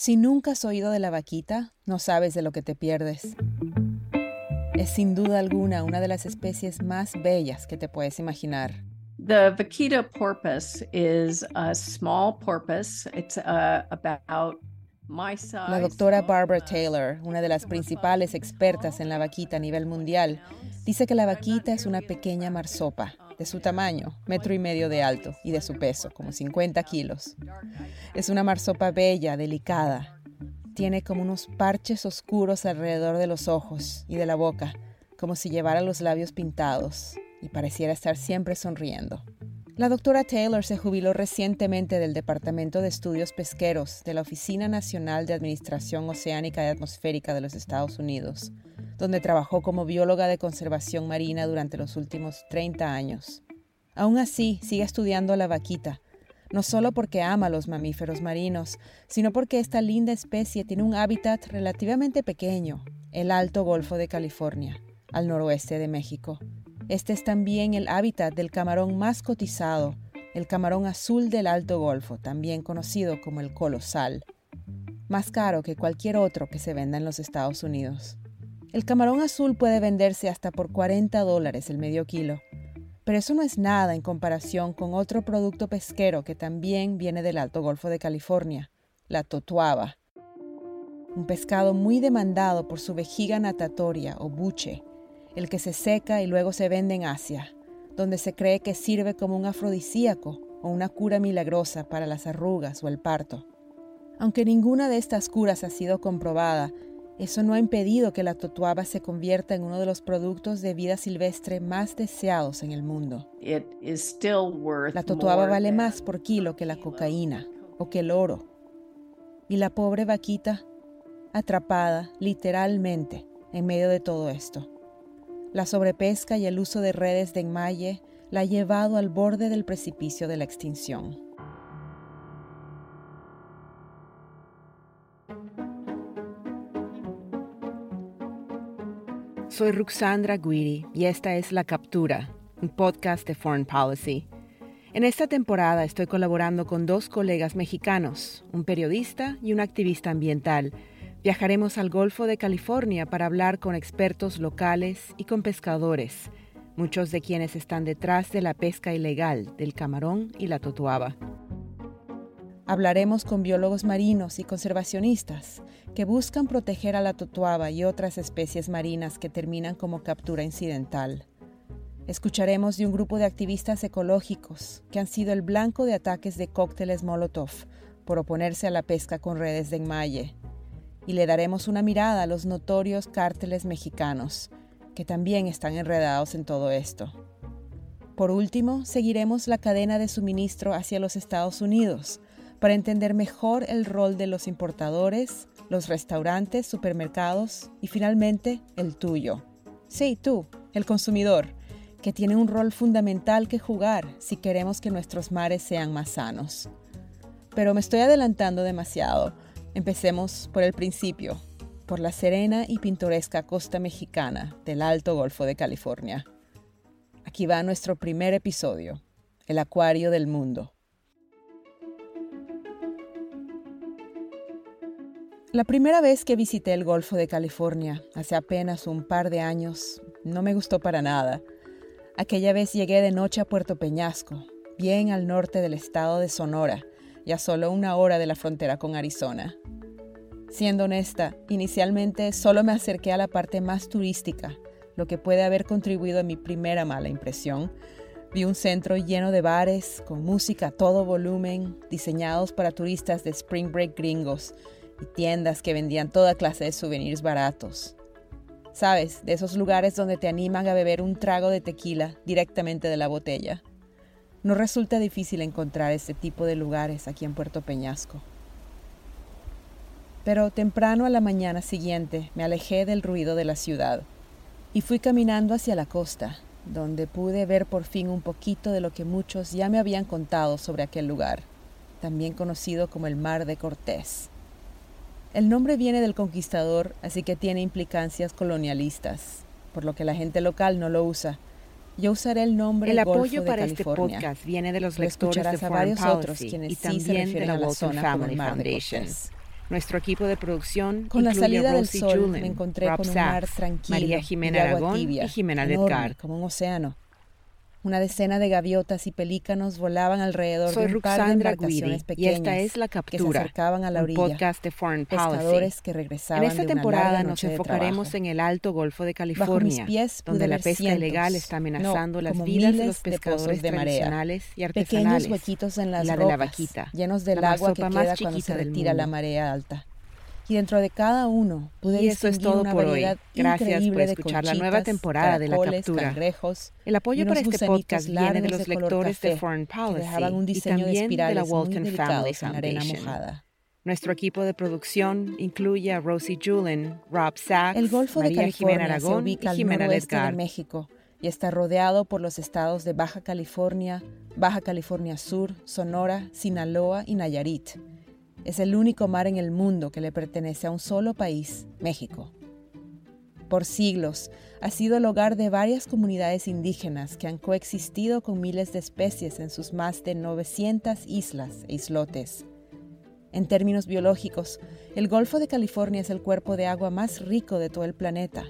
Si nunca has oído de la vaquita, no sabes de lo que te pierdes. Es sin duda alguna una de las especies más bellas que te puedes imaginar. The vaquita porpoise is a small porpoise. It's uh, about my size. La doctora Barbara Taylor, una de las principales expertas en la vaquita a nivel mundial, dice que la vaquita es una pequeña marsopa, de su tamaño, metro y medio de alto, y de su peso, como 50 kilos. Es una marsopa bella, delicada, tiene como unos parches oscuros alrededor de los ojos y de la boca, como si llevara los labios pintados y pareciera estar siempre sonriendo. La doctora Taylor se jubiló recientemente del Departamento de Estudios Pesqueros de la Oficina Nacional de Administración Oceánica y Atmosférica de los Estados Unidos, donde trabajó como bióloga de conservación marina durante los últimos 30 años. Aún así, sigue estudiando la vaquita, no solo porque ama los mamíferos marinos, sino porque esta linda especie tiene un hábitat relativamente pequeño, el Alto Golfo de California, al noroeste de México. Este es también el hábitat del camarón más cotizado, el camarón azul del Alto Golfo, también conocido como el colosal, más caro que cualquier otro que se venda en los Estados Unidos. El camarón azul puede venderse hasta por 40 dólares el medio kilo, pero eso no es nada en comparación con otro producto pesquero que también viene del Alto Golfo de California, la totuaba. Un pescado muy demandado por su vejiga natatoria o buche, el que se seca y luego se vende en Asia, donde se cree que sirve como un afrodisíaco o una cura milagrosa para las arrugas o el parto. Aunque ninguna de estas curas ha sido comprobada, eso no ha impedido que la totuaba se convierta en uno de los productos de vida silvestre más deseados en el mundo. La totuaba vale más por kilo que la cocaína o que el oro. Y la pobre vaquita, atrapada literalmente en medio de todo esto. La sobrepesca y el uso de redes de enmalle la ha llevado al borde del precipicio de la extinción. Soy Ruxandra Guiri y esta es La Captura, un podcast de Foreign Policy. En esta temporada estoy colaborando con dos colegas mexicanos, un periodista y un activista ambiental. Viajaremos al Golfo de California para hablar con expertos locales y con pescadores, muchos de quienes están detrás de la pesca ilegal del camarón y la totuaba. Hablaremos con biólogos marinos y conservacionistas que buscan proteger a la totuaba y otras especies marinas que terminan como captura incidental. Escucharemos de un grupo de activistas ecológicos que han sido el blanco de ataques de cócteles Molotov por oponerse a la pesca con redes de enmalle. Y le daremos una mirada a los notorios cárteles mexicanos, que también están enredados en todo esto. Por último, seguiremos la cadena de suministro hacia los Estados Unidos, para entender mejor el rol de los importadores, los restaurantes, supermercados y finalmente el tuyo. Sí, tú, el consumidor, que tiene un rol fundamental que jugar si queremos que nuestros mares sean más sanos. Pero me estoy adelantando demasiado. Empecemos por el principio, por la serena y pintoresca costa mexicana del Alto Golfo de California. Aquí va nuestro primer episodio, el Acuario del Mundo. La primera vez que visité el Golfo de California, hace apenas un par de años, no me gustó para nada. Aquella vez llegué de noche a Puerto Peñasco, bien al norte del estado de Sonora, y a solo una hora de la frontera con Arizona. Siendo honesta, inicialmente solo me acerqué a la parte más turística, lo que puede haber contribuido a mi primera mala impresión. Vi un centro lleno de bares, con música a todo volumen, diseñados para turistas de Spring Break gringos, y tiendas que vendían toda clase de souvenirs baratos. Sabes, de esos lugares donde te animan a beber un trago de tequila directamente de la botella. No resulta difícil encontrar este tipo de lugares aquí en Puerto Peñasco. Pero temprano a la mañana siguiente me alejé del ruido de la ciudad y fui caminando hacia la costa, donde pude ver por fin un poquito de lo que muchos ya me habían contado sobre aquel lugar, también conocido como el Mar de Cortés. El nombre viene del conquistador, así que tiene implicancias colonialistas, por lo que la gente local no lo usa. Yo usaré el nombre El Golfo apoyo de para este podcast viene de los Lo lectores de a Foreign otros Policy quienes y sí se también de la a la Walton Family Foundation. Nuestro equipo de producción con la salida del sol me encontré con un mar tranquilo, María Jimena Aragón y Jimena Ledgar, como un océano. Una decena de gaviotas y pelícanos volaban alrededor de un par de embarcaciones pequeñas y esta es la captura, que se acercaban a la orilla. podcast de Foreign Pescadores que regresaban En esta temporada nos enfocaremos en el Alto Golfo de California, donde la pesca ilegal está amenazando las vidas de los pescadores de tradicionales y artesanales. Pequeños huequitos en las la de la vaquita, llenos del agua que queda cuando se retira la marea alta y dentro de cada uno pude y eso es todo por hoy. Gracias por escuchar la nueva temporada de la captura. El apoyo para este podcast viene de los lectores de Foreign Policy un y también de, de la Walton Family Foundation. Nuestro equipo de producción incluye a Rosie Julin, Rob Sachs, El Golfo María de Jimena Aragón y Jimena Ledgar. de México y está rodeado por los estados de Baja California, Baja California Sur, Sonora, Sinaloa y Nayarit es el único mar en el mundo que le pertenece a un solo país, México. Por siglos ha sido el hogar de varias comunidades indígenas que han coexistido con miles de especies en sus más de 900 islas e islotes. En términos biológicos, el Golfo de California es el cuerpo de agua más rico de todo el planeta.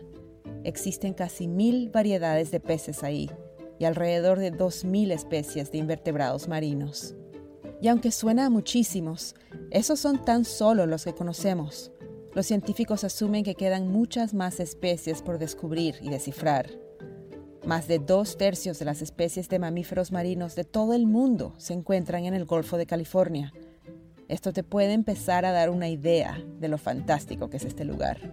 Existen casi mil variedades de peces ahí y alrededor de 2.000 especies de invertebrados marinos. Y aunque suena a muchísimos, esos son tan solo los que conocemos. Los científicos asumen que quedan muchas más especies por descubrir y descifrar. Más de dos tercios de las especies de mamíferos marinos de todo el mundo se encuentran en el Golfo de California. Esto te puede empezar a dar una idea de lo fantástico que es este lugar.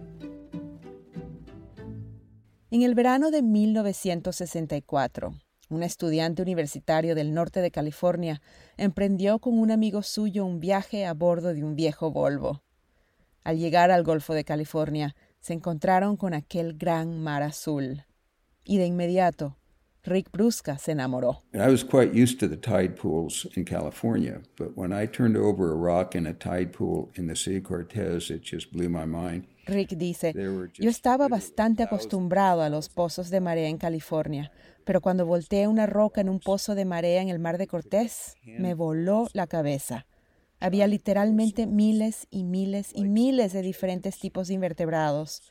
En el verano de 1964, un estudiante universitario del norte de California, emprendió con un amigo suyo un viaje a bordo de un viejo Volvo. Al llegar al Golfo de California, se encontraron con aquel gran mar azul. Y de inmediato, Rick Brusca se enamoró. I was quite used to the tide pools in California, but when I turned over a rock in a tide pool in the Sea Cortez, it just blew my mind. Rick dice, yo estaba bastante acostumbrado a los pozos de marea en California, pero cuando volteé una roca en un pozo de marea en el mar de Cortés, me voló la cabeza. Había literalmente miles y miles y miles de diferentes tipos de invertebrados.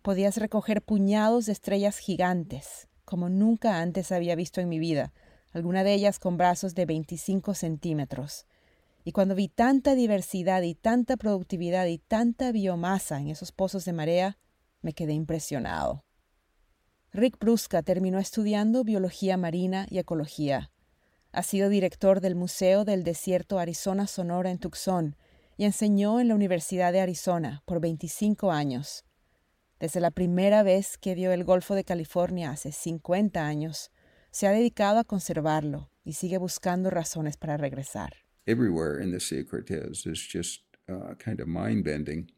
Podías recoger puñados de estrellas gigantes, como nunca antes había visto en mi vida, alguna de ellas con brazos de 25 centímetros. Y cuando vi tanta diversidad y tanta productividad y tanta biomasa en esos pozos de marea, me quedé impresionado. Rick Brusca terminó estudiando biología marina y ecología. Ha sido director del Museo del Desierto Arizona Sonora en Tucson y enseñó en la Universidad de Arizona por 25 años. Desde la primera vez que vio el Golfo de California hace 50 años, se ha dedicado a conservarlo y sigue buscando razones para regresar everywhere in the Sea of Cortez is just uh, kind of mind-bending.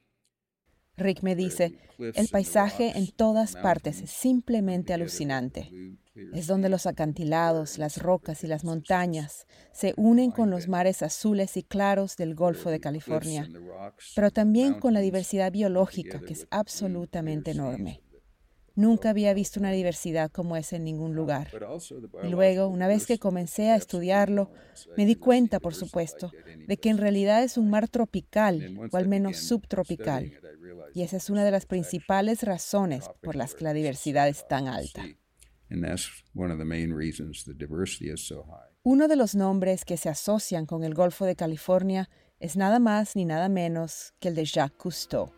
Rick me dice, el paisaje en todas partes es simplemente alucinante. Es donde los acantilados, las rocas y las montañas se unen con los mares azules y claros del Golfo de California, pero también con la diversidad biológica que es absolutamente enorme. Nunca había visto una diversidad como esa en ningún lugar. Y luego, una vez que comencé a estudiarlo, me di cuenta, por supuesto, de que en realidad es un mar tropical, o al menos subtropical. Y esa es una de las principales razones por las que la diversidad es tan alta. Uno de los nombres que se asocian con el Golfo de California es nada más ni nada menos que el de Jacques Cousteau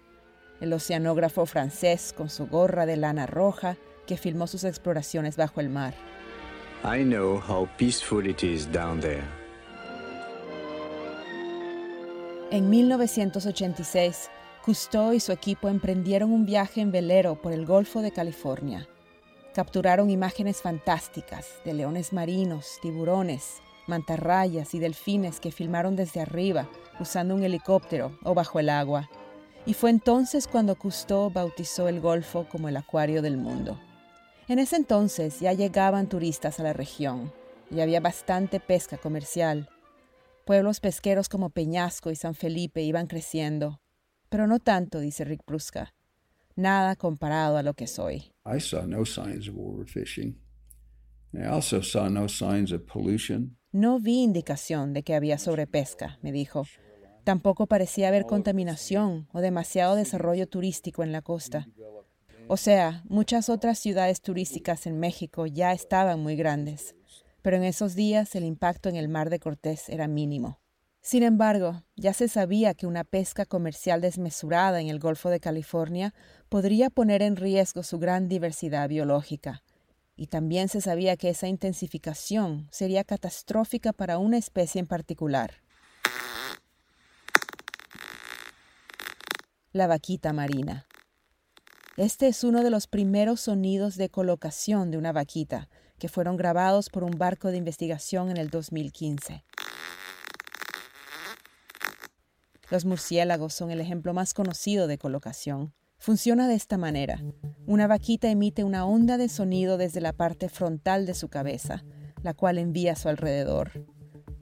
el oceanógrafo francés con su gorra de lana roja que filmó sus exploraciones bajo el mar. I know how peaceful it is down there. En 1986, Cousteau y su equipo emprendieron un viaje en velero por el Golfo de California. Capturaron imágenes fantásticas de leones marinos, tiburones, mantarrayas y delfines que filmaron desde arriba usando un helicóptero o bajo el agua y fue entonces cuando Cousteau bautizó el Golfo como el acuario del mundo. En ese entonces ya llegaban turistas a la región y había bastante pesca comercial. Pueblos pesqueros como Peñasco y San Felipe iban creciendo, pero no tanto, dice Rick Brusca. Nada comparado a lo que soy. I saw no signs of overfishing. I also saw no signs of pollution. No vi indicación de que había sobrepesca, me dijo Tampoco parecía haber contaminación o demasiado desarrollo turístico en la costa. O sea, muchas otras ciudades turísticas en México ya estaban muy grandes, pero en esos días el impacto en el mar de Cortés era mínimo. Sin embargo, ya se sabía que una pesca comercial desmesurada en el Golfo de California podría poner en riesgo su gran diversidad biológica, y también se sabía que esa intensificación sería catastrófica para una especie en particular. La vaquita marina. Este es uno de los primeros sonidos de colocación de una vaquita que fueron grabados por un barco de investigación en el 2015. Los murciélagos son el ejemplo más conocido de colocación. Funciona de esta manera. Una vaquita emite una onda de sonido desde la parte frontal de su cabeza, la cual envía a su alrededor.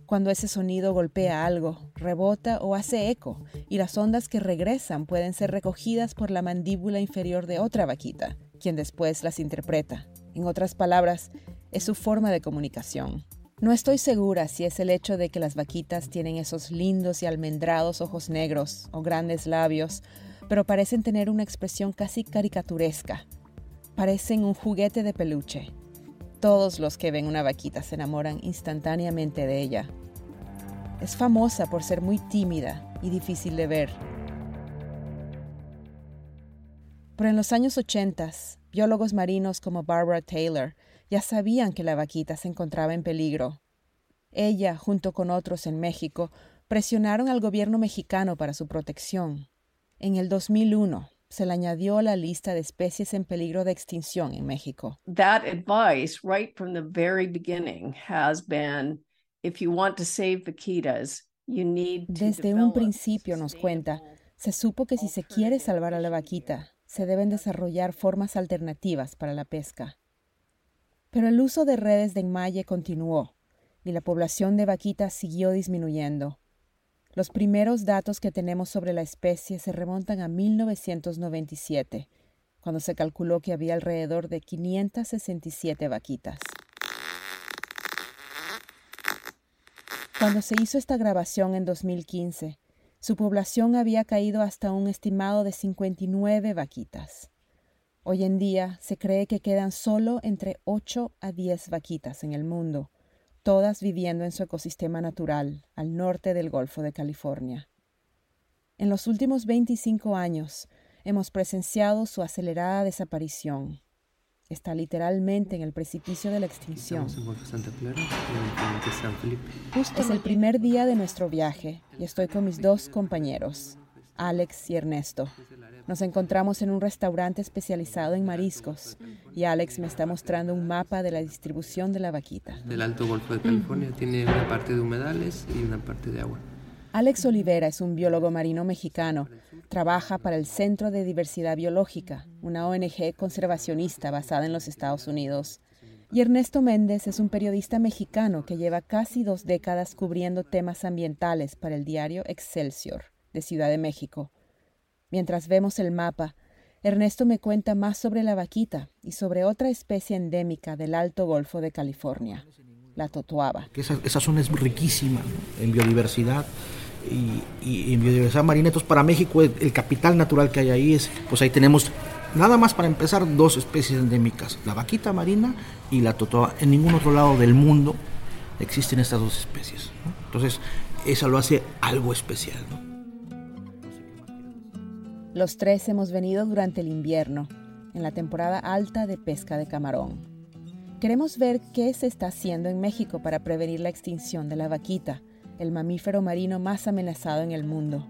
Cuando ese sonido golpea algo, rebota o hace eco, y las ondas que regresan pueden ser recogidas por la mandíbula inferior de otra vaquita, quien después las interpreta. En otras palabras, es su forma de comunicación. No estoy segura si es el hecho de que las vaquitas tienen esos lindos y almendrados ojos negros o grandes labios, pero parecen tener una expresión casi caricaturesca. Parecen un juguete de peluche, todos los que ven una vaquita se enamoran instantáneamente de ella. Es famosa por ser muy tímida y difícil de ver. Pero en los años 80, biólogos marinos como Barbara Taylor ya sabían que la vaquita se encontraba en peligro. Ella, junto con otros en México, presionaron al gobierno mexicano para su protección. En el 2001, se le añadió a la lista de especies en peligro de extinción en México. That advice right from the very beginning has been if you want to save vaquitas, you need to Desde un principio nos cuenta, se supo que si se quiere salvar a la vaquita, se deben desarrollar formas alternativas para la pesca. Pero el uso de redes de enmalle continuó y la población de vaquitas siguió disminuyendo. Los primeros datos que tenemos sobre la especie se remontan a 1997, cuando se calculó que había alrededor de 567 vaquitas. Cuando se hizo esta grabación en 2015, su población había caído hasta un estimado de 59 vaquitas. Hoy en día se cree que quedan solo entre 8 a 10 vaquitas en el mundo, todas viviendo en su ecosistema natural al norte del Golfo de California. En los últimos 25 años hemos presenciado su acelerada desaparición. Está literalmente en el precipicio de la extinción. Es el primer día de nuestro viaje y estoy con mis dos compañeros, Alex y Ernesto. Nos encontramos en un restaurante especializado en mariscos y Alex me está mostrando un mapa de la distribución de la vaquita. Del Alto Golfo de California tiene una parte de humedales y una parte de agua. Alex Olivera es un biólogo marino mexicano. Trabaja para el Centro de Diversidad Biológica, una ONG conservacionista basada en los Estados Unidos. Y Ernesto Méndez es un periodista mexicano que lleva casi dos décadas cubriendo temas ambientales para el diario Excelsior de Ciudad de México. Mientras vemos el mapa, Ernesto me cuenta más sobre la vaquita y sobre otra especie endémica del Alto Golfo de California, la totoaba. Esa, zona es riquísima en biodiversidad y, en biodiversidad marina. Entonces, para México, el, capital natural que hay ahí es, pues ahí tenemos, nada más para empezar, dos especies endémicas, la vaquita marina y la totoaba. En ningún otro lado del mundo existen estas dos especies. Entonces, eso lo hace algo especial. ¿no? Los tres hemos venido durante el invierno, en la temporada alta de pesca de camarón. Queremos ver qué se está haciendo en México para prevenir la extinción de la vaquita, el mamífero marino más amenazado en el mundo.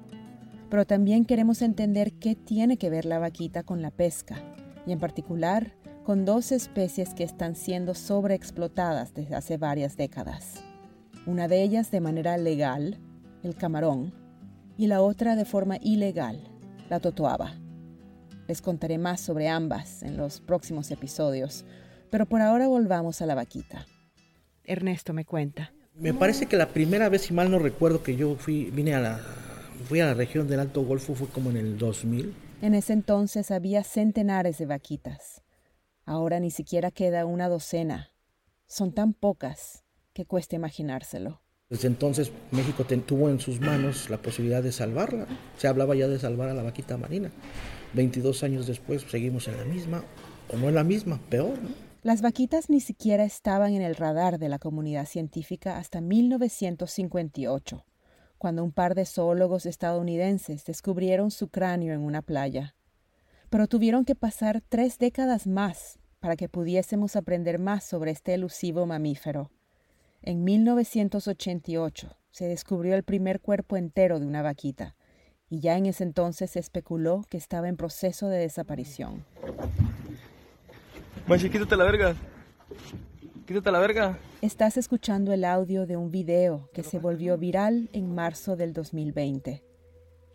Pero también queremos entender qué tiene que ver la vaquita con la pesca, y en particular con dos especies que están siendo sobreexplotadas desde hace varias décadas. Una de ellas de manera legal, el camarón, y la otra de forma ilegal, la totoaba. Les contaré más sobre ambas en los próximos episodios, pero por ahora volvamos a la vaquita. Ernesto me cuenta. Me parece que la primera vez, si mal no recuerdo, que yo fui, vine a la, fui a la región del Alto Golfo fue como en el 2000. En ese entonces había centenares de vaquitas. Ahora ni siquiera queda una docena. Son tan pocas que cuesta imaginárselo. Desde entonces México tuvo en sus manos la posibilidad de salvarla. Se hablaba ya de salvar a la vaquita marina. 22 años después seguimos en la misma, o no en la misma, peor. Las vaquitas ni siquiera estaban en el radar de la comunidad científica hasta 1958, cuando un par de zoólogos estadounidenses descubrieron su cráneo en una playa. Pero tuvieron que pasar tres décadas más para que pudiésemos aprender más sobre este elusivo mamífero. En 1988 se descubrió el primer cuerpo entero de una vaquita, y ya en ese entonces se especuló que estaba en proceso de desaparición. Machi, quítate la verga. Quítate la verga. Estás escuchando el audio de un video que se volvió viral en marzo del 2020.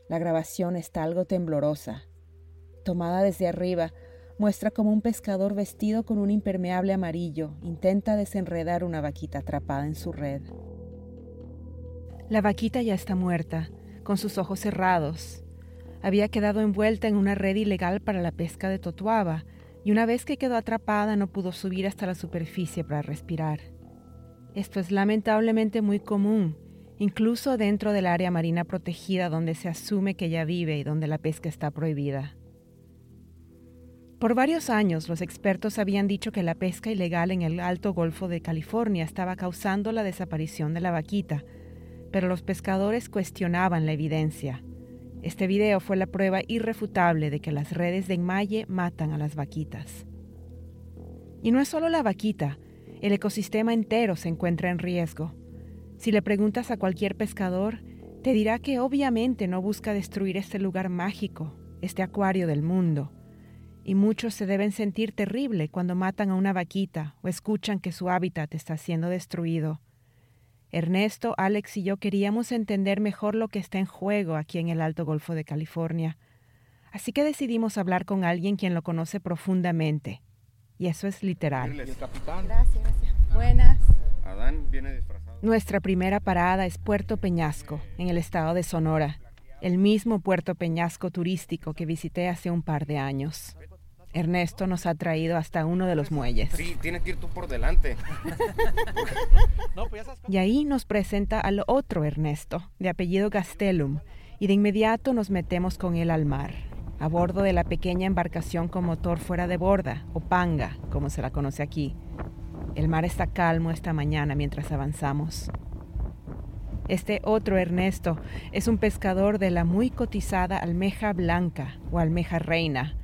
La grabación está algo temblorosa. Tomada desde arriba, muestra como un pescador vestido con un impermeable amarillo intenta desenredar una vaquita atrapada en su red. La vaquita ya está muerta, con sus ojos cerrados. Había quedado envuelta en una red ilegal para la pesca de totuaba, y una vez que quedó atrapada no pudo subir hasta la superficie para respirar. Esto es lamentablemente muy común, incluso dentro del área marina protegida donde se asume que ella vive y donde la pesca está prohibida. Por varios años los expertos habían dicho que la pesca ilegal en el Alto Golfo de California estaba causando la desaparición de la vaquita, pero los pescadores cuestionaban la evidencia. Este video fue la prueba irrefutable de que las redes de enmalle matan a las vaquitas. Y no es solo la vaquita, el ecosistema entero se encuentra en riesgo. Si le preguntas a cualquier pescador, te dirá que obviamente no busca destruir este lugar mágico, este acuario del mundo y muchos se deben sentir terrible cuando matan a una vaquita o escuchan que su hábitat está siendo destruido. Ernesto, Alex y yo queríamos entender mejor lo que está en juego aquí en el Alto Golfo de California. Así que decidimos hablar con alguien quien lo conoce profundamente. Y eso es literal. Gracias, gracias. Buenas. Adán viene disfrazado. Nuestra primera parada es Puerto Peñasco, en el estado de Sonora, el mismo Puerto Peñasco turístico que visité hace un par de años. Ernesto nos ha traído hasta uno de los muelles. Sí, tienes que ir tú por delante. y ahí nos presenta al otro Ernesto, de apellido Gastelum, y de inmediato nos metemos con él al mar, a bordo de la pequeña embarcación con motor fuera de borda, o panga, como se la conoce aquí. El mar está calmo esta mañana mientras avanzamos. Este otro Ernesto es un pescador de la muy cotizada almeja blanca o almeja reina,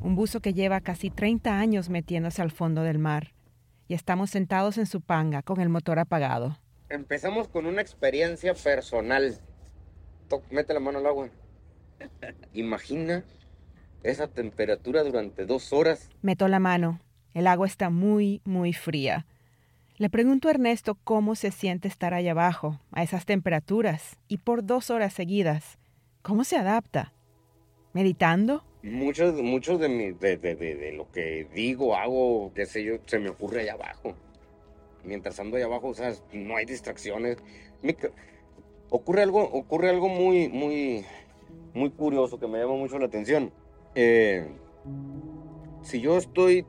un buzo que lleva casi 30 años metiéndose al fondo del mar, y estamos sentados en su panga con el motor apagado. Empezamos con una experiencia personal. mete la mano al agua. Imagina esa temperatura durante dos horas. Meto la mano. El agua está muy, muy fría. Le pregunto a Ernesto cómo se siente estar allá abajo, a esas temperaturas, y por dos horas seguidas. ¿Cómo se adapta? ¿Meditando? Muchos, muchos de, mi, de, de, de, lo que digo, hago, qué sé yo, se me ocurre allá abajo. Mientras ando allá abajo, o sea, no hay distracciones. ocurre algo, ocurre algo muy, muy, muy curioso que me llama mucho la atención. Eh, si yo estoy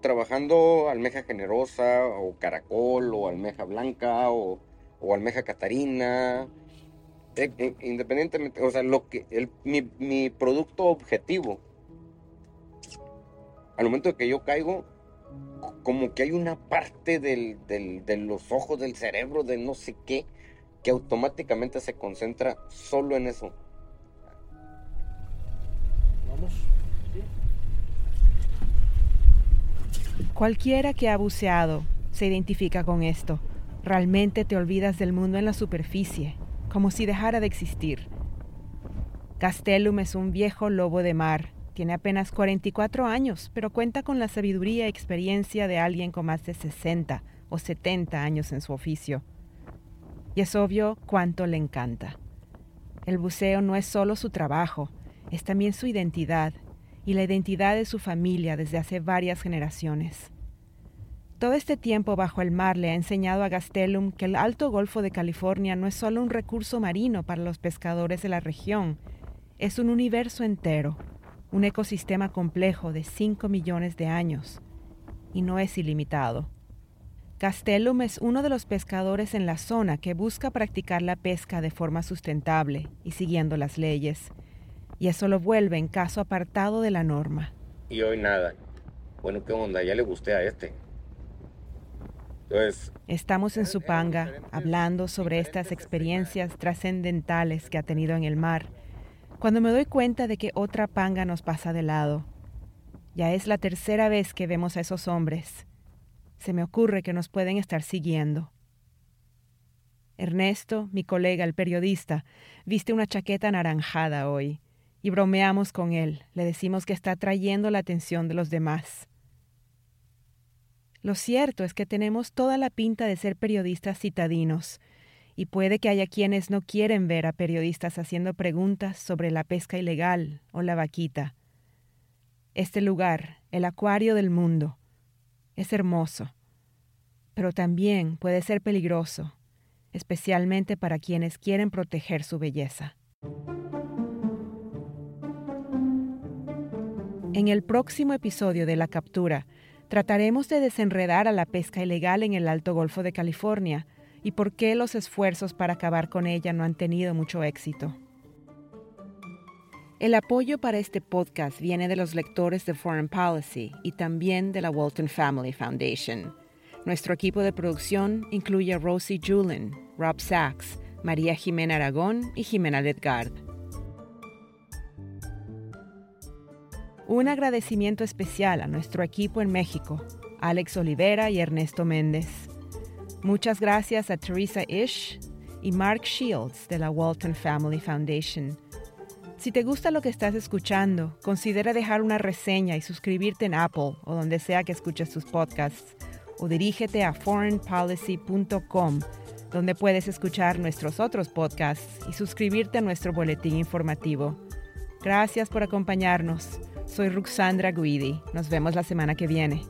trabajando almeja generosa o caracol o almeja blanca o, o almeja catarina independientemente, o sea, lo que el, mi, mi, producto objetivo, al momento de que yo caigo, como que hay una parte del, del, de los ojos, del cerebro, de no sé qué, que automáticamente se concentra solo en eso. Vamos. Cualquiera que ha buceado se identifica con esto. Realmente te olvidas del mundo en la superficie como si dejara de existir. Castellum es un viejo lobo de mar. Tiene apenas 44 años, pero cuenta con la sabiduría y experiencia de alguien con más de 60 o 70 años en su oficio. Y es obvio cuánto le encanta. El buceo no es solo su trabajo, es también su identidad y la identidad de su familia desde hace varias generaciones. Todo este tiempo bajo el mar le ha enseñado a Gastelum que el Alto Golfo de California no es solo un recurso marino para los pescadores de la región, es un universo entero, un ecosistema complejo de 5 millones de años, y no es ilimitado. Castellum es uno de los pescadores en la zona que busca practicar la pesca de forma sustentable y siguiendo las leyes, y eso lo vuelve en caso apartado de la norma. Y hoy nada. Bueno, ¿qué onda? Ya le gusté a este. Entonces, Estamos en Supanga hablando sobre estas experiencias trascendentales que ha tenido en el mar, cuando me doy cuenta de que otra panga nos pasa de lado. Ya es la tercera vez que vemos a esos hombres. Se me ocurre que nos pueden estar siguiendo. Ernesto, mi colega, el periodista, viste una chaqueta anaranjada hoy y bromeamos con él. Le decimos que está atrayendo la atención de los demás. Lo cierto es que tenemos toda la pinta de ser periodistas citadinos, y puede que haya quienes no quieren ver a periodistas haciendo preguntas sobre la pesca ilegal o la vaquita. Este lugar, el acuario del mundo, es hermoso, pero también puede ser peligroso, especialmente para quienes quieren proteger su belleza. En el próximo episodio de La Captura, trataremos de desenredar a la pesca ilegal en el Alto Golfo de California y por qué los esfuerzos para acabar con ella no han tenido mucho éxito. El apoyo para este podcast viene de los lectores de Foreign Policy y también de la Walton Family Foundation. Nuestro equipo de producción incluye a Rosie Julin, Rob Sachs, María Jimena Aragón y Jimena Ledgard. Un agradecimiento especial a nuestro equipo en México, Alex Olivera y Ernesto Méndez. Muchas gracias a Teresa Ish y Mark Shields de la Walton Family Foundation. Si te gusta lo que estás escuchando, considera dejar una reseña y suscribirte en Apple o donde sea que escuches tus podcasts, o dirígete a foreignpolicy.com, donde puedes escuchar nuestros otros podcasts y suscribirte a nuestro boletín informativo. Gracias por acompañarnos. Soy Ruxandra Guidi. Nos vemos la semana que viene.